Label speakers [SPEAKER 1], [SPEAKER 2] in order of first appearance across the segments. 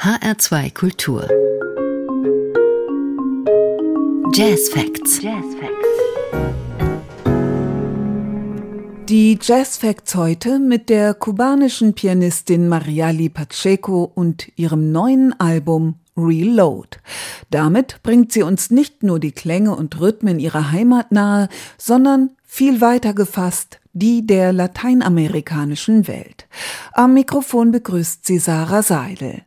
[SPEAKER 1] HR2 Kultur Jazz Facts. Jazz Facts.
[SPEAKER 2] Die Jazz Facts heute mit der kubanischen Pianistin Mariali Pacheco und ihrem neuen Album Reload. Damit bringt sie uns nicht nur die Klänge und Rhythmen ihrer Heimat nahe, sondern viel weiter gefasst die der lateinamerikanischen Welt. Am Mikrofon begrüßt sie Sarah Seidel.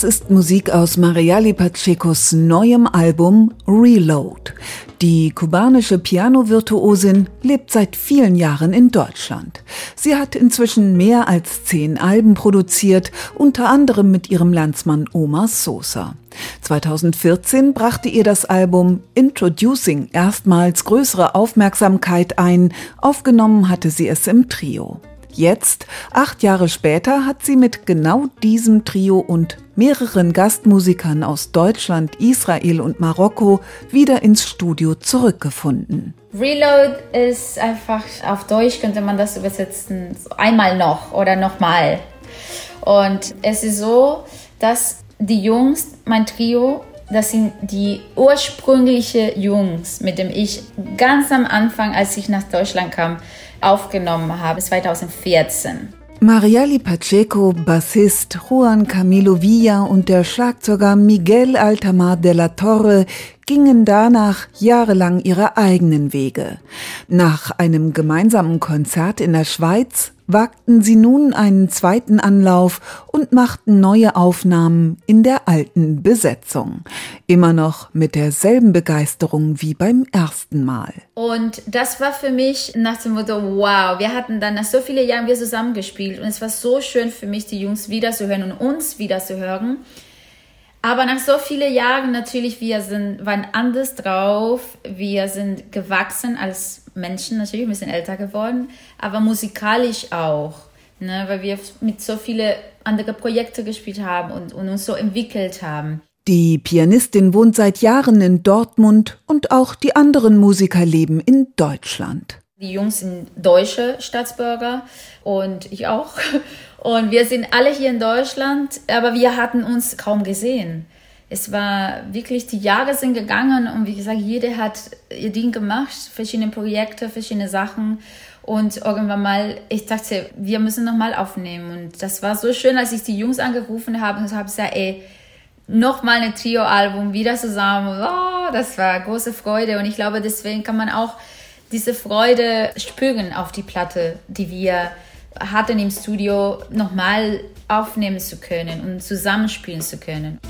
[SPEAKER 2] Das ist Musik aus Mariali Pachecos neuem Album Reload. Die kubanische Piano-Virtuosin lebt seit vielen Jahren in Deutschland. Sie hat inzwischen mehr als zehn Alben produziert, unter anderem mit ihrem Landsmann Omar Sosa. 2014 brachte ihr das Album Introducing erstmals größere Aufmerksamkeit ein, aufgenommen hatte sie es im Trio. Jetzt, acht Jahre später, hat sie mit genau diesem Trio und mehreren Gastmusikern aus Deutschland, Israel und Marokko wieder ins Studio zurückgefunden.
[SPEAKER 3] Reload ist einfach, auf Deutsch könnte man das übersetzen, einmal noch oder nochmal. Und es ist so, dass die Jungs, mein Trio, das sind die ursprüngliche Jungs, mit dem ich ganz am Anfang, als ich nach Deutschland kam, aufgenommen habe, 2014.
[SPEAKER 2] Mariali Pacheco, Bassist Juan Camilo Villa und der Schlagzeuger Miguel Altamar de la Torre gingen danach jahrelang ihre eigenen Wege. Nach einem gemeinsamen Konzert in der Schweiz wagten sie nun einen zweiten Anlauf und machten neue Aufnahmen in der alten Besetzung. Immer noch mit derselben Begeisterung wie beim ersten Mal.
[SPEAKER 3] Und das war für mich nach dem Motto, wow, wir hatten dann nach so vielen Jahren wir zusammengespielt und es war so schön für mich, die Jungs wiederzuhören und uns wiederzuhören. Aber nach so vielen Jahren natürlich, wir sind, waren anders drauf. Wir sind gewachsen als Menschen natürlich, ein bisschen älter geworden, aber musikalisch auch. Ne, weil wir mit so vielen anderen Projekten gespielt haben und, und uns so entwickelt haben.
[SPEAKER 2] Die Pianistin wohnt seit Jahren in Dortmund und auch die anderen Musiker leben in Deutschland.
[SPEAKER 3] Die Jungs sind deutsche Staatsbürger und ich auch. Und wir sind alle hier in Deutschland, aber wir hatten uns kaum gesehen. Es war wirklich, die Jahre sind gegangen und wie gesagt, jeder hat ihr Ding gemacht, verschiedene Projekte, verschiedene Sachen. Und irgendwann mal, ich dachte, wir müssen nochmal aufnehmen. Und das war so schön, als ich die Jungs angerufen habe und habe gesagt, ey, nochmal ein Trio-Album wieder zusammen. Oh, das war große Freude. Und ich glaube, deswegen kann man auch diese Freude spüren auf die Platte, die wir hatten im Studio, nochmal aufnehmen zu können und zusammenspielen zu können.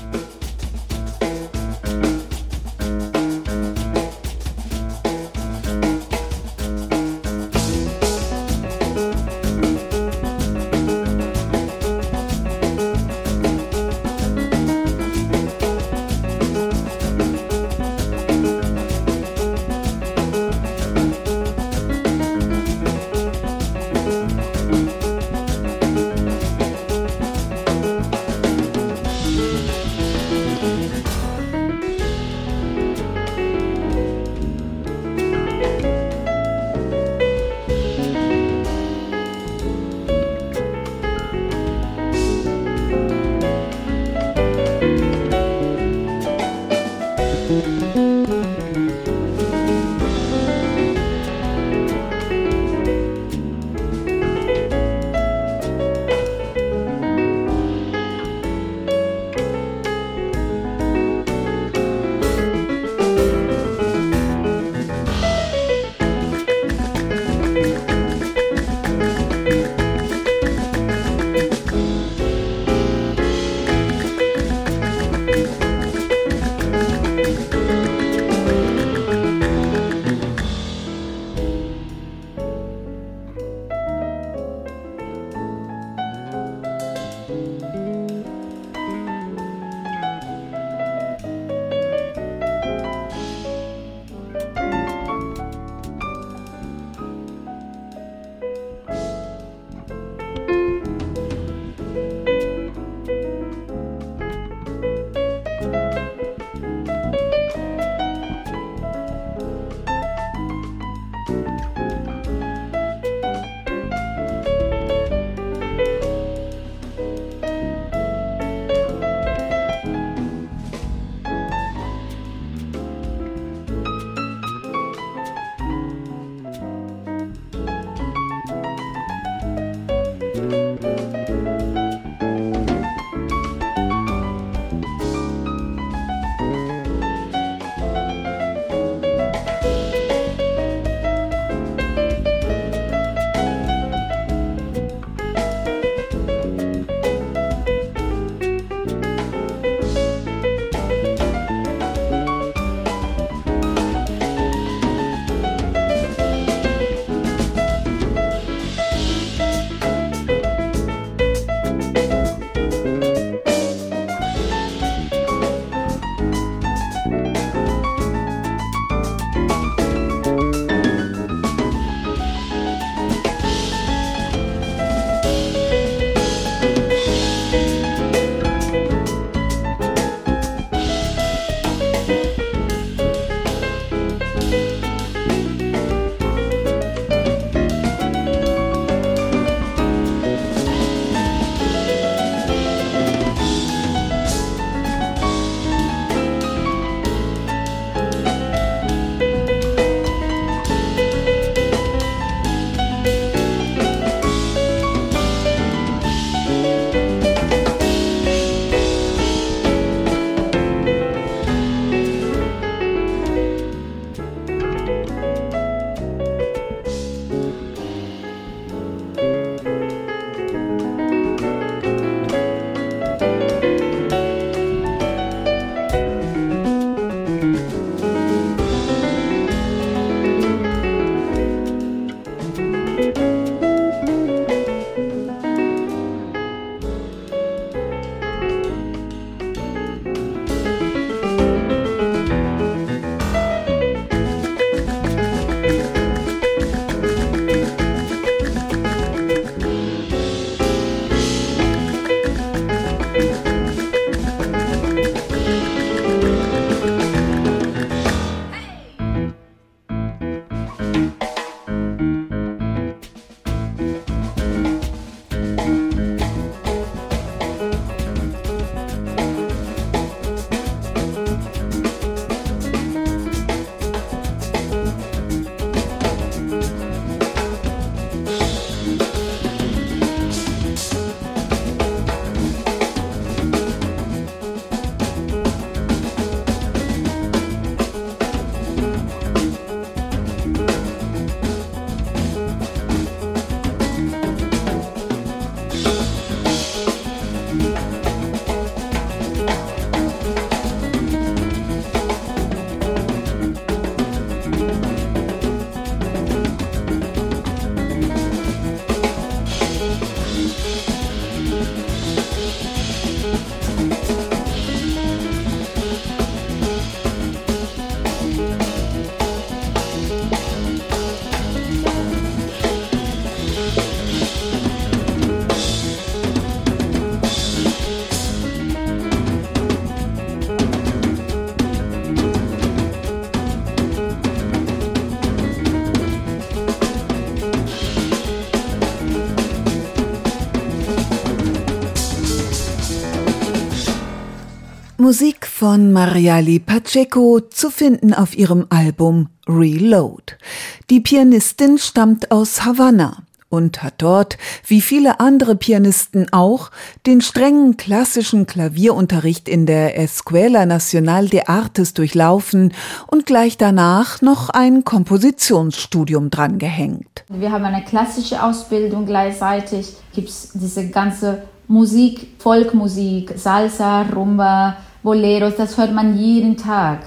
[SPEAKER 2] Musik von Mariali Pacheco zu finden auf ihrem Album Reload. Die Pianistin stammt aus Havanna und hat dort, wie viele andere Pianisten auch, den strengen klassischen Klavierunterricht in der Escuela Nacional de Artes durchlaufen und gleich danach noch ein Kompositionsstudium drangehängt.
[SPEAKER 3] Wir haben eine klassische Ausbildung gleichzeitig, gibt es diese ganze Musik, Folkmusik, Salsa, Rumba, Boleros, das hört man jeden Tag.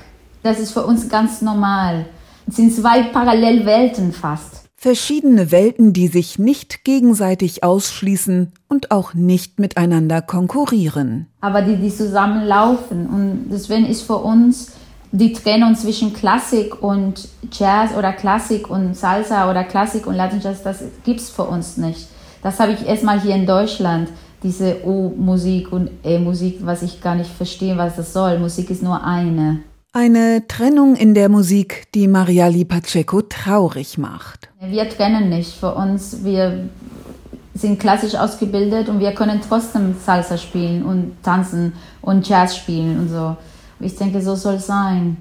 [SPEAKER 3] Das ist für uns ganz normal. Es sind zwei Parallelwelten fast.
[SPEAKER 2] Verschiedene Welten, die sich nicht gegenseitig ausschließen und auch nicht miteinander konkurrieren.
[SPEAKER 3] Aber die, die zusammenlaufen. Und deswegen ist für uns die Trennung zwischen Klassik und Jazz oder Klassik und Salsa oder Klassik und Latin Jazz, das gibt es für uns nicht. Das habe ich erstmal hier in Deutschland diese O-Musik und E-Musik, was ich gar nicht verstehe, was das soll. Musik ist nur eine.
[SPEAKER 2] Eine Trennung in der Musik, die Mariali Pacheco traurig macht.
[SPEAKER 3] Wir trennen nicht. Für uns, wir sind klassisch ausgebildet und wir können trotzdem Salsa spielen und tanzen und Jazz spielen und so. Ich denke, so soll es sein.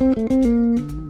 [SPEAKER 2] Música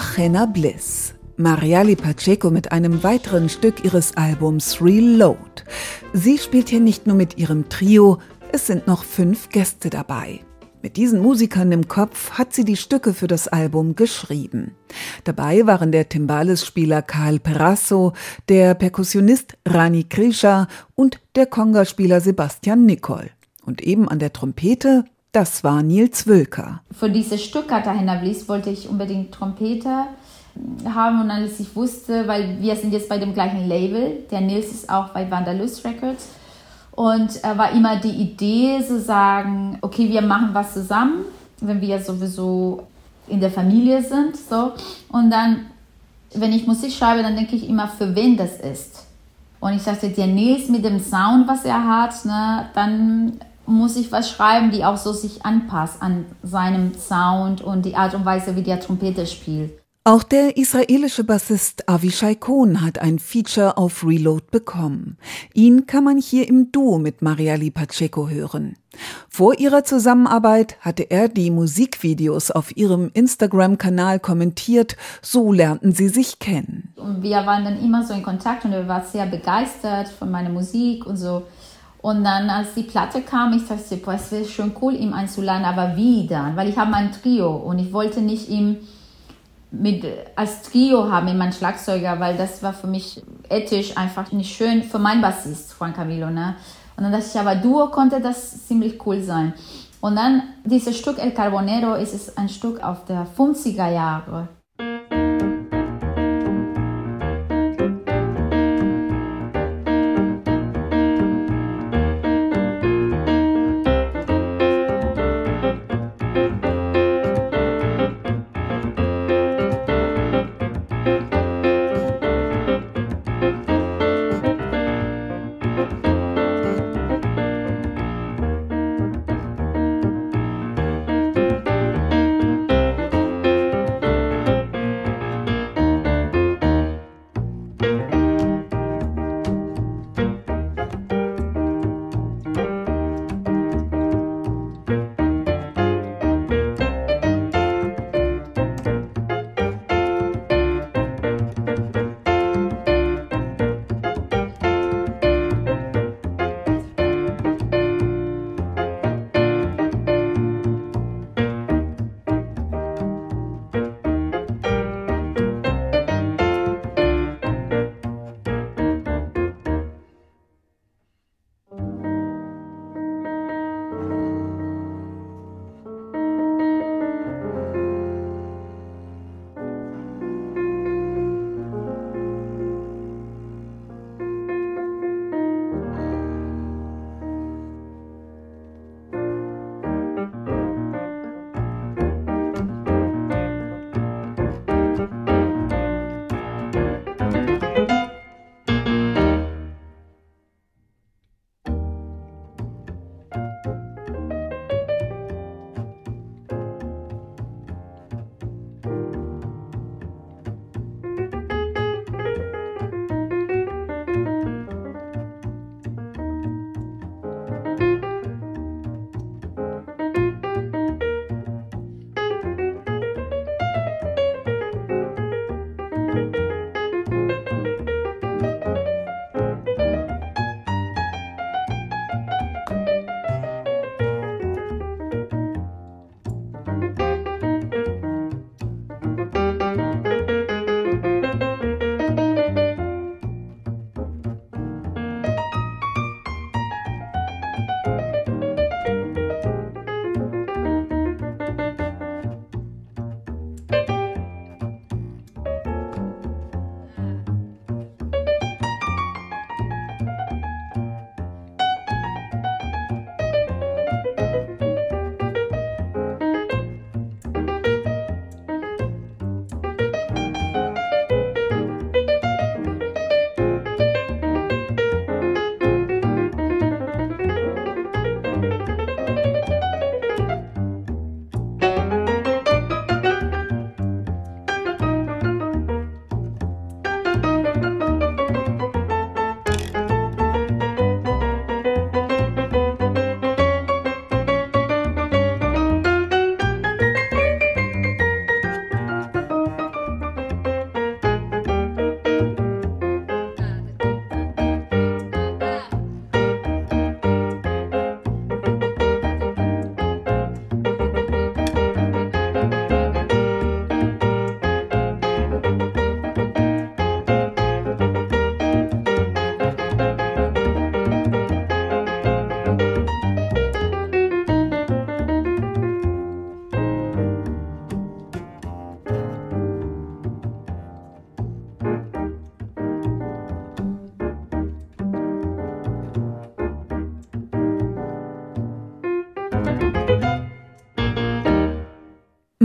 [SPEAKER 2] Cartagena Bliss. Mariali Pacheco mit einem weiteren Stück ihres Albums Reload. Sie spielt hier nicht nur mit ihrem Trio, es sind noch fünf Gäste dabei. Mit diesen Musikern im Kopf hat sie die Stücke für das Album geschrieben. Dabei waren der Timbales-Spieler Karl Perasso, der Perkussionist Rani Krisha und der Conga-Spieler Sebastian Nicol. Und eben an der Trompete, das war Nils Wülker.
[SPEAKER 3] Für dieses Cartagena Bliss wollte ich unbedingt Trompete haben und als ich wusste, weil wir sind jetzt bei dem gleichen Label, der Nils ist auch bei Vandalus Records und äh, war immer die Idee zu sagen, okay, wir machen was zusammen, wenn wir sowieso in der Familie sind, so und dann, wenn ich Musik schreibe, dann denke ich immer, für wen das ist. Und ich sagte, der Nils mit dem Sound, was er hat, ne, dann muss ich was schreiben, die auch so sich anpasst an seinem Sound und die Art und Weise, wie der Trompete spielt.
[SPEAKER 2] Auch der israelische Bassist Avishai Kohn hat ein Feature auf Reload bekommen. Ihn kann man hier im Duo mit Mariali Pacheco hören. Vor ihrer Zusammenarbeit hatte er die Musikvideos auf ihrem Instagram-Kanal kommentiert, so lernten sie sich kennen.
[SPEAKER 3] Und wir waren dann immer so in Kontakt und er war sehr begeistert von meiner Musik und so. Und dann, als die Platte kam, ich dachte, boah, es wäre schon cool, ihm einzuladen, aber wie dann? Weil ich habe mein Trio und ich wollte nicht ihm mit, als Trio haben, mein Schlagzeuger, weil das war für mich ethisch einfach nicht schön für meinen Bassist, Juan Camilo. Ne? Und dann dachte ich, aber Duo konnte das ziemlich cool sein. Und dann dieses Stück El Carbonero ist es ein Stück auf der 50er Jahre.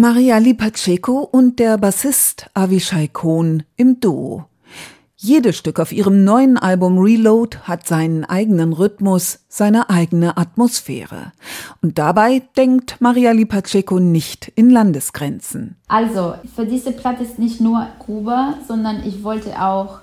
[SPEAKER 2] Mariali Pacheco und der Bassist Avishai Kohn im Duo. Jedes Stück auf ihrem neuen Album Reload hat seinen eigenen Rhythmus, seine eigene Atmosphäre. Und dabei denkt Mariali Pacheco nicht in Landesgrenzen.
[SPEAKER 3] Also, für diese Platte ist nicht nur Kuba, sondern ich wollte auch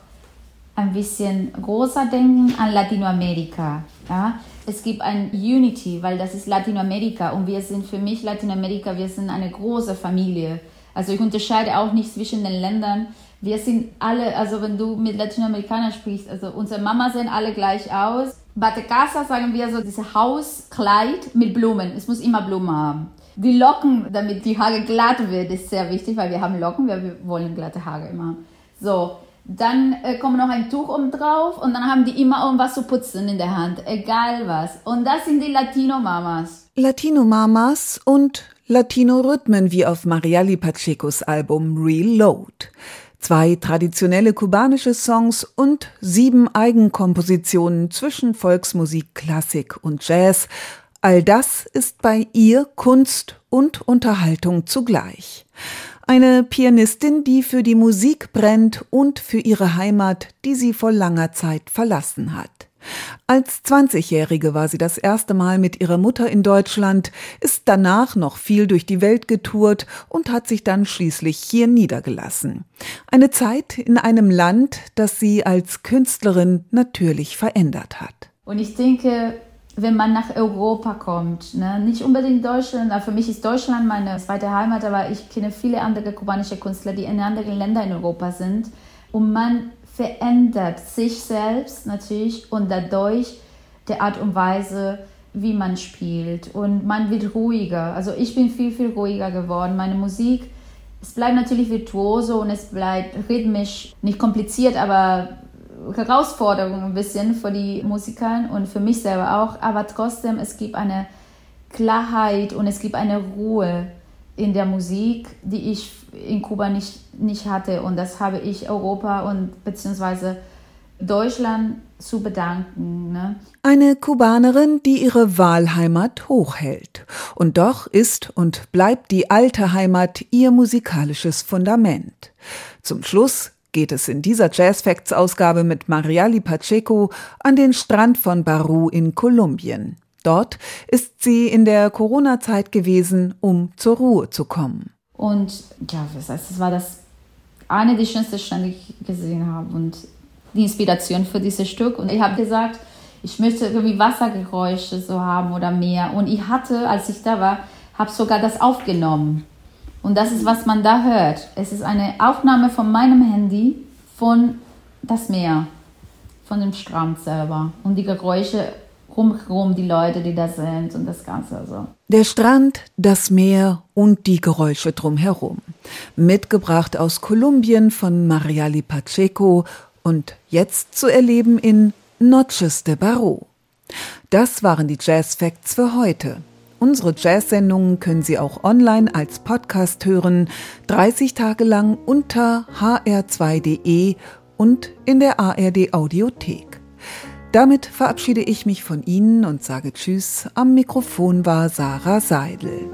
[SPEAKER 3] ein bisschen großer denken an Latinoamerika. Ja? Es gibt ein Unity, weil das ist Latinoamerika und wir sind für mich Latinoamerika, wir sind eine große Familie. Also ich unterscheide auch nicht zwischen den Ländern wir sind alle, also wenn du mit Lateinamerikanern sprichst, also unsere Mama sehen alle gleich aus. Bate Casa sagen wir so, dieses Hauskleid mit Blumen. Es muss immer Blumen haben. Die Locken, damit die Haare glatt wird, ist sehr wichtig, weil wir haben Locken, wir wollen glatte Haare immer. So, dann äh, kommt noch ein Tuch oben drauf und dann haben die immer irgendwas zu putzen in der Hand, egal was. Und das sind die Latino-Mamas.
[SPEAKER 2] Latino-Mamas und Latino-Rhythmen wie auf Mariali Pachecos Album Reload zwei traditionelle kubanische Songs und sieben Eigenkompositionen zwischen Volksmusik, Klassik und Jazz. All das ist bei ihr Kunst und Unterhaltung zugleich. Eine Pianistin, die für die Musik brennt und für ihre Heimat, die sie vor langer Zeit verlassen hat. Als 20-Jährige war sie das erste Mal mit ihrer Mutter in Deutschland, ist danach noch viel durch die Welt getourt und hat sich dann schließlich hier niedergelassen. Eine Zeit in einem Land, das sie als Künstlerin natürlich verändert hat.
[SPEAKER 3] Und ich denke, wenn man nach Europa kommt, ne, nicht unbedingt Deutschland, für mich ist Deutschland meine zweite Heimat, aber ich kenne viele andere kubanische Künstler, die in anderen Ländern in Europa sind. Und man verändert sich selbst natürlich und dadurch die Art und Weise, wie man spielt. Und man wird ruhiger. Also ich bin viel, viel ruhiger geworden. Meine Musik, es bleibt natürlich virtuoso und es bleibt rhythmisch, nicht kompliziert, aber Herausforderung ein bisschen für die Musiker und für mich selber auch. Aber trotzdem, es gibt eine Klarheit und es gibt eine Ruhe in der Musik, die ich in Kuba nicht, nicht hatte. Und das habe ich Europa und beziehungsweise Deutschland zu bedanken. Ne?
[SPEAKER 2] Eine Kubanerin, die ihre Wahlheimat hochhält. Und doch ist und bleibt die alte Heimat ihr musikalisches Fundament. Zum Schluss geht es in dieser Jazz Facts Ausgabe mit Mariali Pacheco an den Strand von Baru in Kolumbien. Dort ist sie in der Corona-Zeit gewesen, um zur Ruhe zu kommen.
[SPEAKER 3] Und ja, das, heißt, das war das eine der schönsten Strände, die ich gesehen habe und die Inspiration für dieses Stück. Und ich habe gesagt, ich möchte irgendwie Wassergeräusche so haben oder mehr. Und ich hatte, als ich da war, habe sogar das aufgenommen. Und das ist, was man da hört. Es ist eine Aufnahme von meinem Handy von das Meer, von dem Strand selber. Und die Geräusche rumherum die Leute, die da sind und das Ganze. Also.
[SPEAKER 2] Der Strand, das Meer und die Geräusche drumherum. Mitgebracht aus Kolumbien von Mariali Pacheco und jetzt zu erleben in Noches de Barro. Das waren die Jazz Facts für heute. Unsere Jazz-Sendungen können Sie auch online als Podcast hören, 30 Tage lang unter hr2.de und in der ARD Audiothek. Damit verabschiede ich mich von Ihnen und sage Tschüss. Am Mikrofon war Sarah Seidel.